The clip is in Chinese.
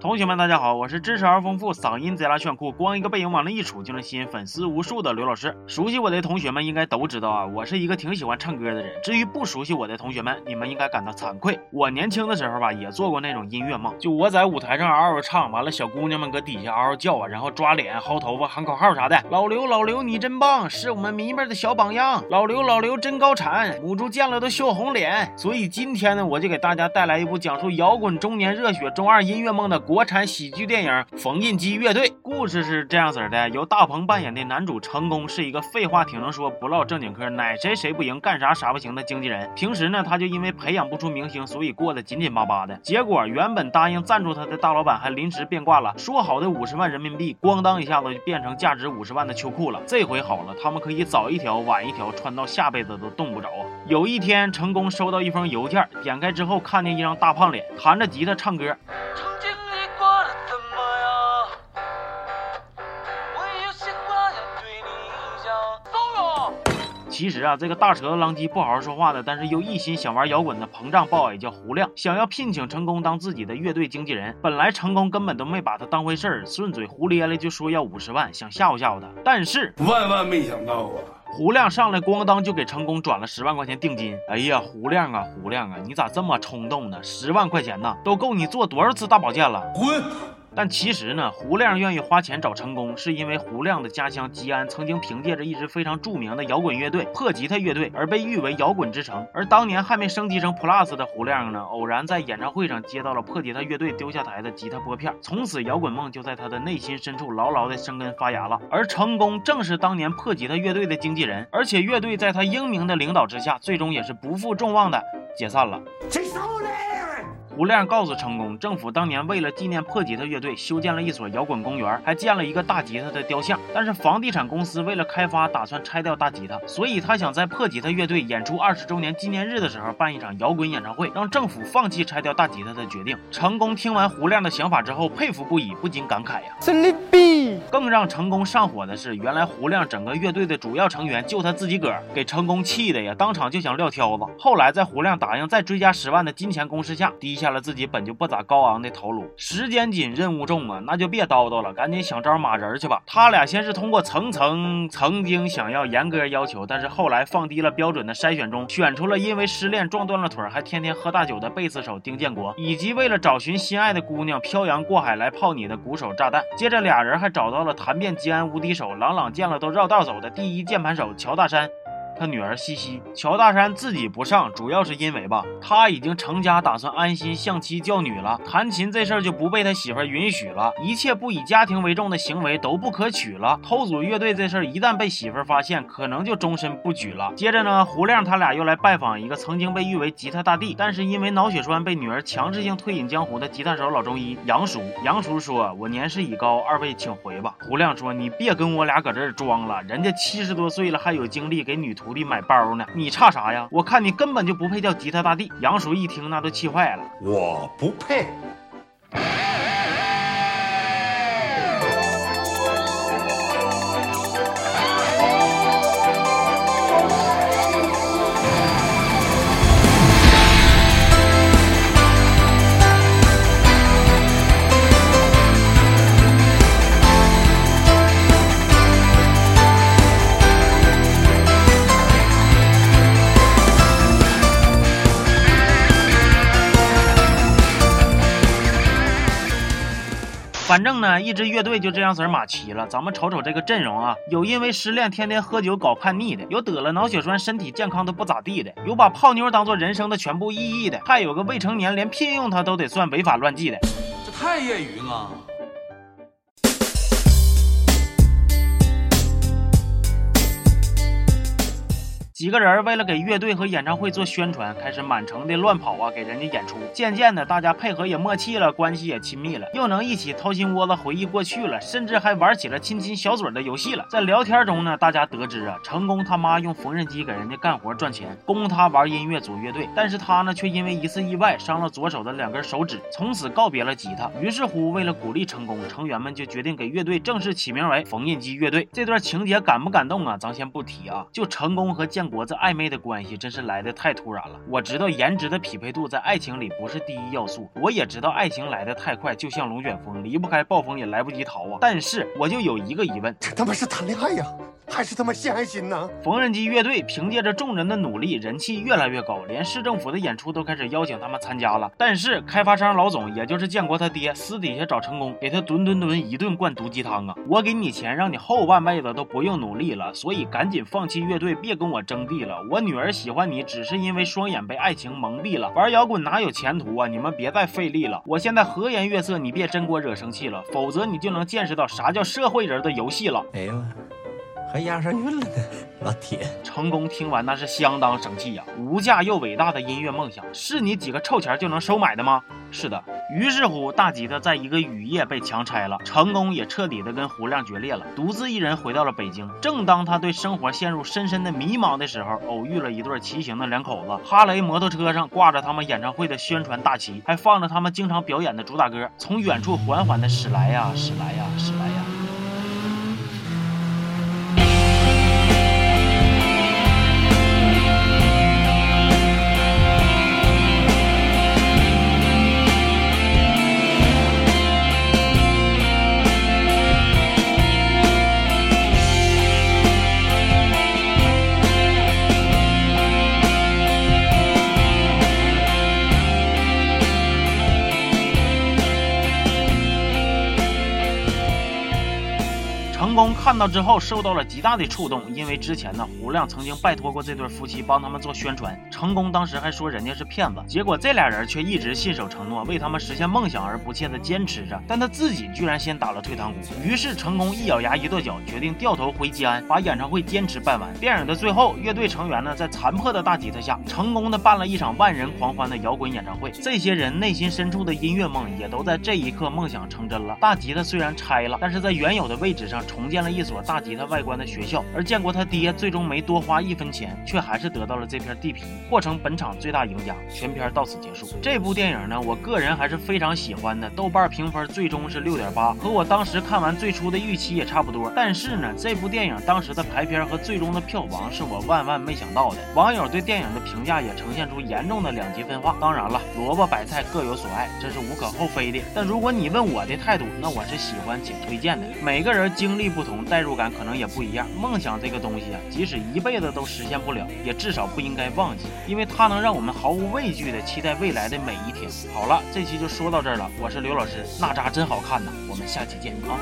同学们，大家好，我是知识而丰富、嗓音贼拉炫酷、光一个背影往那一杵就能吸引粉丝无数的刘老师。熟悉我的同学们应该都知道啊，我是一个挺喜欢唱歌的人。至于不熟悉我的同学们，你们应该感到惭愧。我年轻的时候吧，也做过那种音乐梦，就我在舞台上嗷嗷唱，完了小姑娘们搁底下嗷嗷叫啊，然后抓脸、薅头发、喊口号啥的。老刘，老刘，你真棒，是我们迷妹的小榜样。老刘，老刘真高产，母猪见了都羞红脸。所以今天呢，我就给大家带来一部讲述摇滚中年热血中二音乐梦的国产喜剧。电影《缝纫机乐队》故事是这样子的：由大鹏扮演的男主成功是一个废话挺能说、不唠正经嗑、奶谁谁不赢、干啥啥不行的经纪人。平时呢，他就因为培养不出明星，所以过得紧紧巴巴的。结果，原本答应赞助他的大老板还临时变卦了，说好的五十万人民币，咣当一下子就变成价值五十万的秋裤了。这回好了，他们可以早一条晚一条穿到下辈子都冻不着啊！有一天，成功收到一封邮件，点开之后看见一张大胖脸，弹着吉他唱歌。其实啊，这个大舌头狼藉不好好说话的，但是又一心想玩摇滚的膨胀 boy 叫胡亮，想要聘请成功当自己的乐队经纪人。本来成功根本都没把他当回事儿，顺嘴胡咧咧就说要五十万，想吓唬吓唬他。但是万万没想到啊，胡亮上来咣当就给成功转了十万块钱定金。哎呀，胡亮啊，胡亮啊，你咋这么冲动呢？十万块钱呢，都够你做多少次大保健了？滚！但其实呢，胡亮愿意花钱找成功，是因为胡亮的家乡吉安曾经凭借着一支非常著名的摇滚乐队破吉他乐队而被誉为摇滚之城。而当年还没升级成 Plus 的胡亮呢，偶然在演唱会上接到了破吉他乐队丢下台的吉他拨片，从此摇滚梦就在他的内心深处牢牢的生根发芽了。而成功正是当年破吉他乐队的经纪人，而且乐队在他英明的领导之下，最终也是不负众望的解散了。胡亮告诉成功，政府当年为了纪念破吉他乐队，修建了一所摇滚公园，还建了一个大吉他的雕像。但是房地产公司为了开发，打算拆掉大吉他，所以他想在破吉他乐队演出二十周年纪念日的时候办一场摇滚演唱会，让政府放弃拆掉大吉他的决定。成功听完胡亮的想法之后，佩服不已，不禁感慨呀。更让成功上火的是，原来胡亮整个乐队的主要成员就他自己个儿，给成功气的呀，当场就想撂挑子。后来在胡亮答应再追加十万的金钱攻势下，低下了自己本就不咋高昂的头颅。时间紧，任务重啊，那就别叨叨了，赶紧想招马人去吧。他俩先是通过层层曾经想要严格要求，但是后来放低了标准的筛选中，选出了因为失恋撞断了腿还天天喝大酒的贝斯手丁建国，以及为了找寻心爱的姑娘漂洋过海来泡你的鼓手炸弹。接着俩人还找到了弹遍吉安无敌手，朗朗见了都绕道走的第一键盘手乔大山。他女儿西西，乔大山自己不上，主要是因为吧，他已经成家，打算安心相妻教女了。弹琴这事儿就不被他媳妇允许了，一切不以家庭为重的行为都不可取了。偷组乐队这事儿一旦被媳妇发现，可能就终身不举了。接着呢，胡亮他俩又来拜访一个曾经被誉为吉他大帝，但是因为脑血栓被女儿强制性退隐江湖的吉他手老中医杨叔。杨叔说：“我年事已高，二位请回吧。”胡亮说：“你别跟我俩搁这儿装了，人家七十多岁了还有精力给女徒。”徒弟买包呢，你差啥呀？我看你根本就不配叫吉他大帝。杨叔一听，那都气坏了，我不配。反正呢，一支乐队就这样子马齐了。咱们瞅瞅这个阵容啊，有因为失恋天天喝酒搞叛逆的，有得了脑血栓身体健康都不咋地的，有把泡妞当做人生的全部意义的，还有个未成年连聘用他都得算违法乱纪的。这太业余了。几个人为了给乐队和演唱会做宣传，开始满城的乱跑啊，给人家演出。渐渐的，大家配合也默契了，关系也亲密了，又能一起掏心窝子回忆过去了，甚至还玩起了亲亲小嘴的游戏了。在聊天中呢，大家得知啊，成功他妈用缝纫机给人家干活赚钱，供他玩音乐组乐队。但是他呢，却因为一次意外伤了左手的两根手指，从此告别了吉他。于是乎，为了鼓励成功，成员们就决定给乐队正式起名为缝纫机乐队。这段情节感不感动啊？咱先不提啊，就成功和建。我这暧昧的关系真是来的太突然了。我知道颜值的匹配度在爱情里不是第一要素，我也知道爱情来的太快，就像龙卷风，离不开暴风也来不及逃啊。但是我就有一个疑问，这他妈是谈恋爱呀，还是他妈献爱心呢？缝纫机乐队凭借着众人的努力，人气越来越高，连市政府的演出都开始邀请他们参加了。但是开发商老总，也就是建国他爹，私底下找成功，给他吨吨吨一顿灌毒鸡汤啊！我给你钱，让你后半辈子都不用努力了，所以赶紧放弃乐队，别跟我争地了。我女儿喜欢你，只是因为双眼被爱情蒙蔽了。玩摇滚哪有前途啊？你们别再费力了。我现在和颜悦色，你别真给我惹生气了，否则你就能见识到啥叫社会人的游戏了。哎呀妈！还押上韵了呢，老铁！成功听完那是相当生气呀！无价又伟大的音乐梦想，是你几个臭钱就能收买的吗？是的。于是乎，大吉他在一个雨夜被强拆了，成功也彻底的跟胡亮决裂了，独自一人回到了北京。正当他对生活陷入深深的迷茫的时候，偶遇了一对骑行的两口子。哈雷摩托车上挂着他们演唱会的宣传大旗，还放着他们经常表演的主打歌，从远处缓缓的驶来呀，驶来呀，驶成功看到之后受到了极大的触动，因为之前呢，胡亮曾经拜托过这对夫妻帮他们做宣传，成功当时还说人家是骗子，结果这俩人却一直信守承诺，为他们实现梦想而不懈的坚持着，但他自己居然先打了退堂鼓，于是成功一咬牙一跺脚，决定掉头回吉安，把演唱会坚持办完。电影的最后，乐队成员呢在残破的大吉他下，成功的办了一场万人狂欢的摇滚演唱会，这些人内心深处的音乐梦也都在这一刻梦想成真了。大吉他虽然拆了，但是在原有的位置上。重建了一所大吉他外观的学校，而建国他爹最终没多花一分钱，却还是得到了这片地皮，获成本场最大赢家。全片到此结束。这部电影呢，我个人还是非常喜欢的，豆瓣评分最终是六点八，和我当时看完最初的预期也差不多。但是呢，这部电影当时的排片和最终的票房是我万万没想到的。网友对电影的评价也呈现出严重的两极分化。当然了，萝卜白菜各有所爱，这是无可厚非的。但如果你问我的态度，那我是喜欢且推荐的。每个人经历不。不同代入感可能也不一样。梦想这个东西啊，即使一辈子都实现不了，也至少不应该忘记，因为它能让我们毫无畏惧的期待未来的每一天。好了，这期就说到这儿了。我是刘老师，娜扎真好看呐，我们下期见啊。